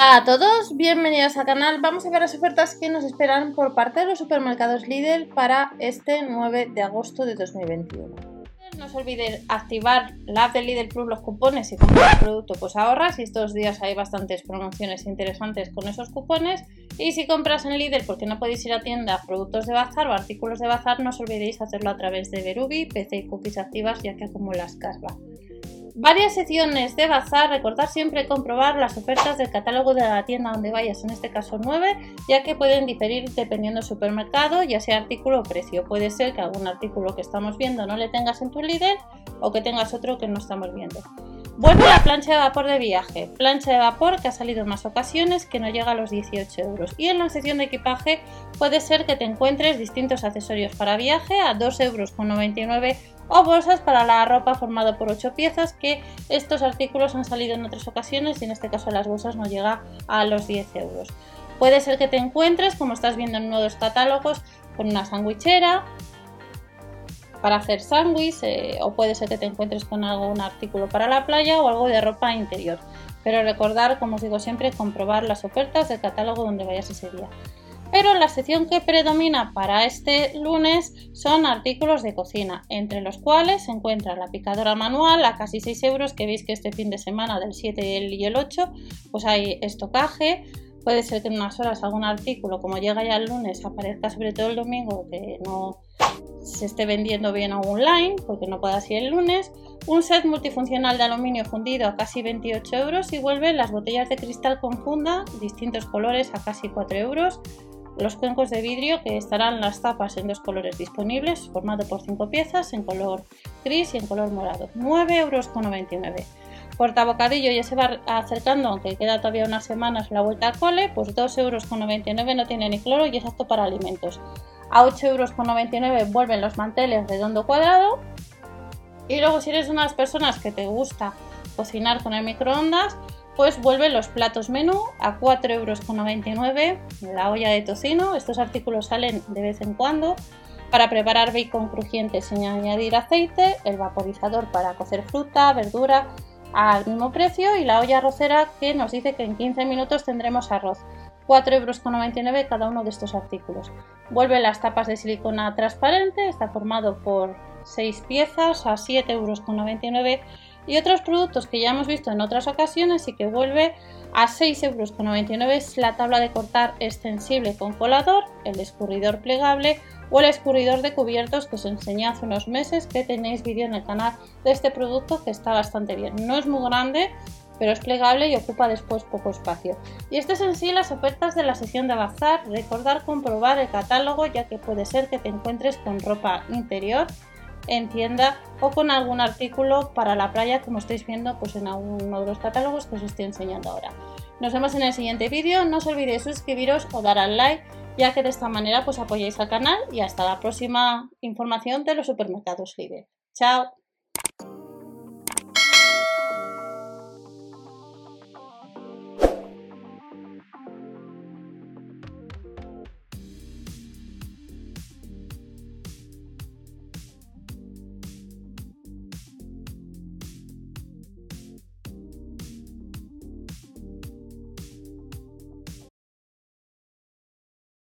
Hola a todos, bienvenidos al canal. Vamos a ver las ofertas que nos esperan por parte de los supermercados Lidl para este 9 de agosto de 2021. No os olvidéis activar la app de Lidl Plus, los cupones y comprar el producto pues ahorras y estos días hay bastantes promociones interesantes con esos cupones y si compras en Lidl porque no podéis ir a tienda productos de bazar o artículos de bazar no os olvidéis hacerlo a través de Verubi, PC y cookies activas ya que acumulas cashback. Varias secciones de bazar, recordar siempre comprobar las ofertas del catálogo de la tienda donde vayas, en este caso 9, ya que pueden diferir dependiendo del supermercado, ya sea artículo o precio. Puede ser que algún artículo que estamos viendo no le tengas en tu líder o que tengas otro que no estamos viendo. Vuelve la plancha de vapor de viaje. Plancha de vapor que ha salido en más ocasiones que no llega a los 18 euros. Y en la sección de equipaje puede ser que te encuentres distintos accesorios para viaje a 2,99 euros o bolsas para la ropa formado por 8 piezas que estos artículos han salido en otras ocasiones y en este caso las bolsas no llega a los 10 euros. Puede ser que te encuentres, como estás viendo en nuevos catálogos, con una sandwichera, para hacer sándwich eh, o puede ser que te encuentres con algún artículo para la playa o algo de ropa interior. Pero recordar, como os digo siempre, comprobar las ofertas del catálogo donde vayas ese día. Pero la sección que predomina para este lunes son artículos de cocina, entre los cuales se encuentra la picadora manual a casi 6 euros, que veis que este fin de semana del 7 y el 8 pues hay estocaje, puede ser que en unas horas algún artículo, como llega ya el lunes, aparezca sobre todo el domingo, que no se esté vendiendo bien online, porque no pueda ser el lunes. Un set multifuncional de aluminio fundido a casi 28 euros y vuelven las botellas de cristal con funda, distintos colores a casi 4 euros. Los cuencos de vidrio que estarán las tapas en dos colores disponibles, formado por 5 piezas, en color gris y en color morado. 9,99 euros. Portabocadillo ya se va acercando, aunque queda todavía unas semanas la vuelta al cole, pues 2,99 euros no tiene ni cloro y es apto para alimentos. A 8,99 euros vuelven los manteles redondo cuadrado. Y luego si eres unas personas que te gusta cocinar con el microondas, pues vuelven los platos menú a 4,99 euros la olla de tocino. Estos artículos salen de vez en cuando para preparar bacon crujiente sin añadir aceite, el vaporizador para cocer fruta, verdura, al mismo precio y la olla arrocera que nos dice que en 15 minutos tendremos arroz. 4,99 euros cada uno de estos artículos. Vuelve las tapas de silicona transparente, está formado por 6 piezas a 7,99 euros y otros productos que ya hemos visto en otras ocasiones y que vuelve a 6,99 euros es la tabla de cortar extensible con colador, el escurridor plegable o el escurridor de cubiertos que os enseñé hace unos meses que tenéis vídeo en el canal de este producto que está bastante bien. No es muy grande, pero es plegable y ocupa después poco espacio. Y estas en sí las ofertas de la sección de bazar. Recordar comprobar el catálogo ya que puede ser que te encuentres con ropa interior en tienda o con algún artículo para la playa como estáis viendo pues en alguno de los catálogos que os estoy enseñando ahora. Nos vemos en el siguiente vídeo, no os olvidéis suscribiros o dar al like ya que de esta manera pues apoyáis al canal y hasta la próxima información de los supermercados Lidl. Chao.